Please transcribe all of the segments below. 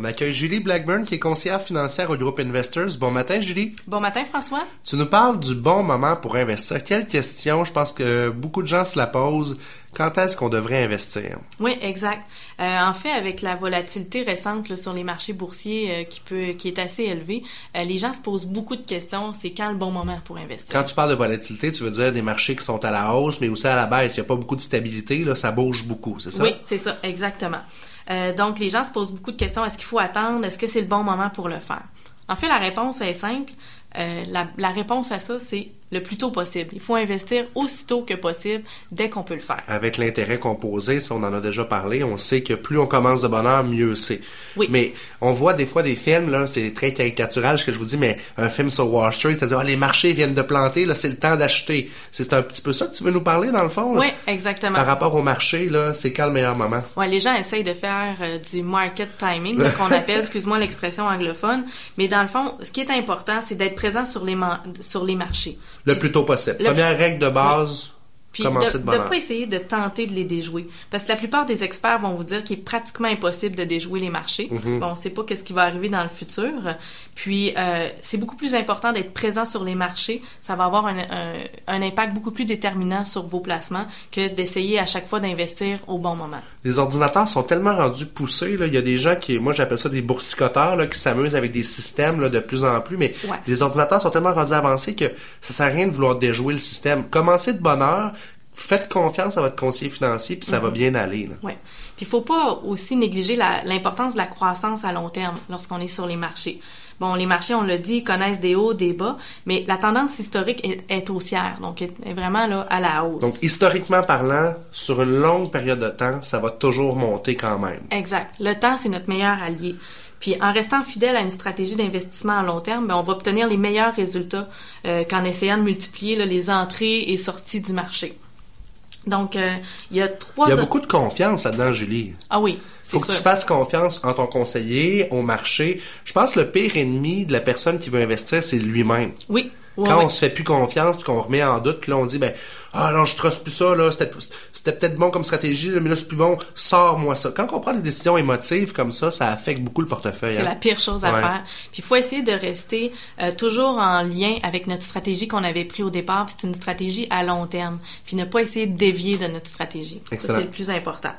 On accueille Julie Blackburn, qui est conseillère financière au groupe Investors. Bon matin, Julie. Bon matin, François. Tu nous parles du bon moment pour investir. Quelle question, je pense que beaucoup de gens se la posent. Quand est-ce qu'on devrait investir? Oui, exact. Euh, en fait, avec la volatilité récente là, sur les marchés boursiers euh, qui peut, qui est assez élevée, euh, les gens se posent beaucoup de questions. C'est quand le bon moment pour investir? Quand tu parles de volatilité, tu veux dire des marchés qui sont à la hausse, mais aussi à la baisse. Il n'y a pas beaucoup de stabilité, là, ça bouge beaucoup, c'est ça? Oui, c'est ça, exactement. Donc, les gens se posent beaucoup de questions. Est-ce qu'il faut attendre? Est-ce que c'est le bon moment pour le faire? En fait, la réponse est simple. La, la, réponse à ça, c'est le plus tôt possible. Il faut investir aussitôt que possible, dès qu'on peut le faire. Avec l'intérêt composé, on en a déjà parlé, on sait que plus on commence de bonne heure, mieux c'est. Oui. Mais on voit des fois des films, là, c'est très caricatural ce que je vous dis, mais un film sur Wall Street, c'est-à-dire, ah, les marchés viennent de planter, là, c'est le temps d'acheter. C'est un petit peu ça que tu veux nous parler, dans le fond? Là? Oui, exactement. Par rapport au marché, là, c'est quand le meilleur moment? Ouais, les gens essayent de faire euh, du market timing, qu'on appelle, excuse-moi l'expression anglophone, mais dans le fond, ce qui est important, c'est d'être présent sur les, sur les marchés. Le plus tôt possible. Le Première règle de base. Puis de ne pas essayer de tenter de les déjouer. Parce que la plupart des experts vont vous dire qu'il est pratiquement impossible de déjouer les marchés. Mm-hmm. Bon, on ne sait pas qu'est-ce qui va arriver dans le futur. Puis, euh, c'est beaucoup plus important d'être présent sur les marchés. Ça va avoir un, un, un, impact beaucoup plus déterminant sur vos placements que d'essayer à chaque fois d'investir au bon moment. Les ordinateurs sont tellement rendus poussés. Là. Il y a des gens qui, moi j'appelle ça des boursicoteurs, là, qui s'amusent avec des systèmes là, de plus en plus. Mais ouais. les ordinateurs sont tellement rendus avancés que ça sert à rien de vouloir déjouer le système. Commencez de bonne heure, faites confiance à votre conseiller financier, puis ça mm -hmm. va bien aller. Oui. Puis il faut pas aussi négliger l'importance de la croissance à long terme lorsqu'on est sur les marchés. Bon, les marchés, on l'a dit, connaissent des hauts, des bas, mais la tendance historique est, est haussière, donc est, est, vraiment là à la hausse. Donc, historiquement parlant, sur une longue période de temps, ça va toujours monter quand même. Exact. Le temps, c'est notre meilleur allié. Puis en restant fidèle à une stratégie d'investissement à long terme, ben, on va obtenir les meilleurs résultats euh, qu'en essayant de multiplier là, les entrées et sorties du marché. Donc, euh, il y a trois... Il y a beaucoup de confiance là-dedans, Julie. Ah oui, faut que sûr. tu fasses confiance en ton conseiller, au marché. Je pense que le pire ennemi de la personne qui veut investir, c'est lui-même. Oui. Ouais, Quand ouais. on se fait plus confiance, puis qu'on remet en doute, puis là on dit ben ah non je trosse plus ça là, c'était peut-être bon comme stratégie, mais là c'est plus bon, sors-moi ça. Quand on prend des décisions émotives comme ça, ça affecte beaucoup le portefeuille. C'est hein? la pire chose à Ouais. faire. Puis il faut essayer de rester euh, toujours en lien avec notre stratégie qu'on avait pris au départ. puis C'est une stratégie à long terme. Puis ne pas essayer de dévier de notre stratégie. Ça c'est le plus important.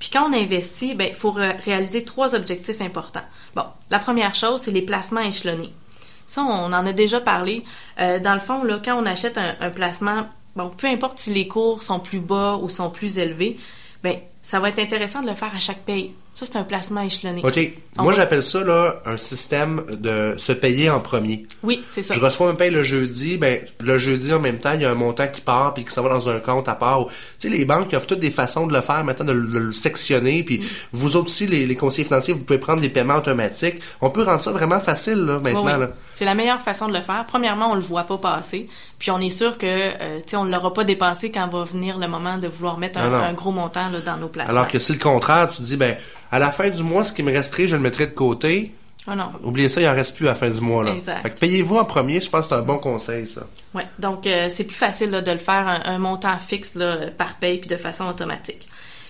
Puis quand on investit, ben il faut ré- réaliser trois objectifs importants. Bon, la première chose c'est les placements échelonnés. Ça, on en a déjà parlé. Euh, dans le fond, là, quand on achète un, placement, bon, peu importe si les cours sont plus bas ou sont plus élevés, ben, ça va être intéressant de le faire à chaque paye. Ça, c'est un placement échelonné. OK. On Moi va- j'appelle ça là un système de se payer en premier. Oui, c'est ça. Je reçois un paye le jeudi, ben le jeudi en même temps, il y a un montant qui part puis qui s'en va dans un compte à part. Tu sais, les banques offrent toutes des façons de le faire maintenant, de, le- de le sectionner. Puis vous autres aussi, les, les conseillers financiers, vous pouvez prendre des paiements automatiques. On peut rendre ça vraiment facile là, maintenant. Oui, oui. Là. C'est la meilleure façon de le faire. Premièrement, on le voit pas passer, puis on est sûr que euh, tu sais, on ne l'aura pas dépensé quand va venir le moment de vouloir mettre un, gros montant là, dans nos placements. Alors que si le contraire, tu te dis ben à la fin du mois, ce qui me resterait, je le mettrai de côté. Ah non. Oubliez ça, il en reste plus à la fin du mois là. Exact. Fait que payez-vous en premier, je pense que c'est un bon conseil ça. Ouais. Donc euh, c'est plus facile là, de le faire un, un montant fixe là, par paye puis de façon automatique.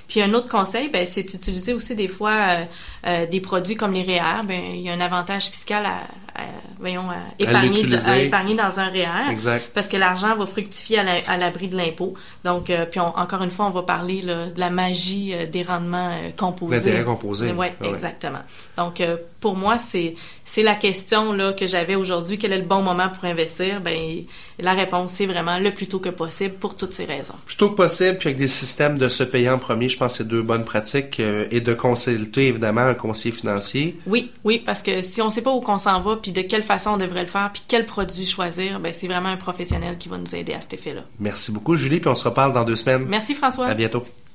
Puis un autre conseil, ben, c'est d'utiliser aussi des fois euh, euh, des produits comme les REER. Ben, il y a un avantage fiscal à voyons, à épargner, l'utiliser. à épargner dans un REER. Exact. Parce que l'argent va fructifier à la- à l'abri de l'impôt. Donc, euh, puis on- encore une fois, on va parler là, de la magie euh, des rendements euh, composés. L'intérêt composé. Oui, Ah ouais. exactement. Donc, euh, pour moi, c'est c'est la question là que j'avais aujourd'hui. Quel est le bon moment pour investir? Ben, la réponse c'est vraiment le plus tôt que possible pour toutes ces raisons. Plutôt que possible, puis avec des systèmes de se payer en premier, je pense que c'est deux bonnes pratiques euh, et de consulter évidemment un conseiller financier. Oui, oui, parce que si on sait pas où qu'on s'en va, puis de quelle façon on devrait le faire, puis quel produit choisir, ben c'est vraiment un professionnel qui va nous aider à cet effet-là. Merci beaucoup Julie, puis on se reparle dans deux semaines. Merci François. À bientôt.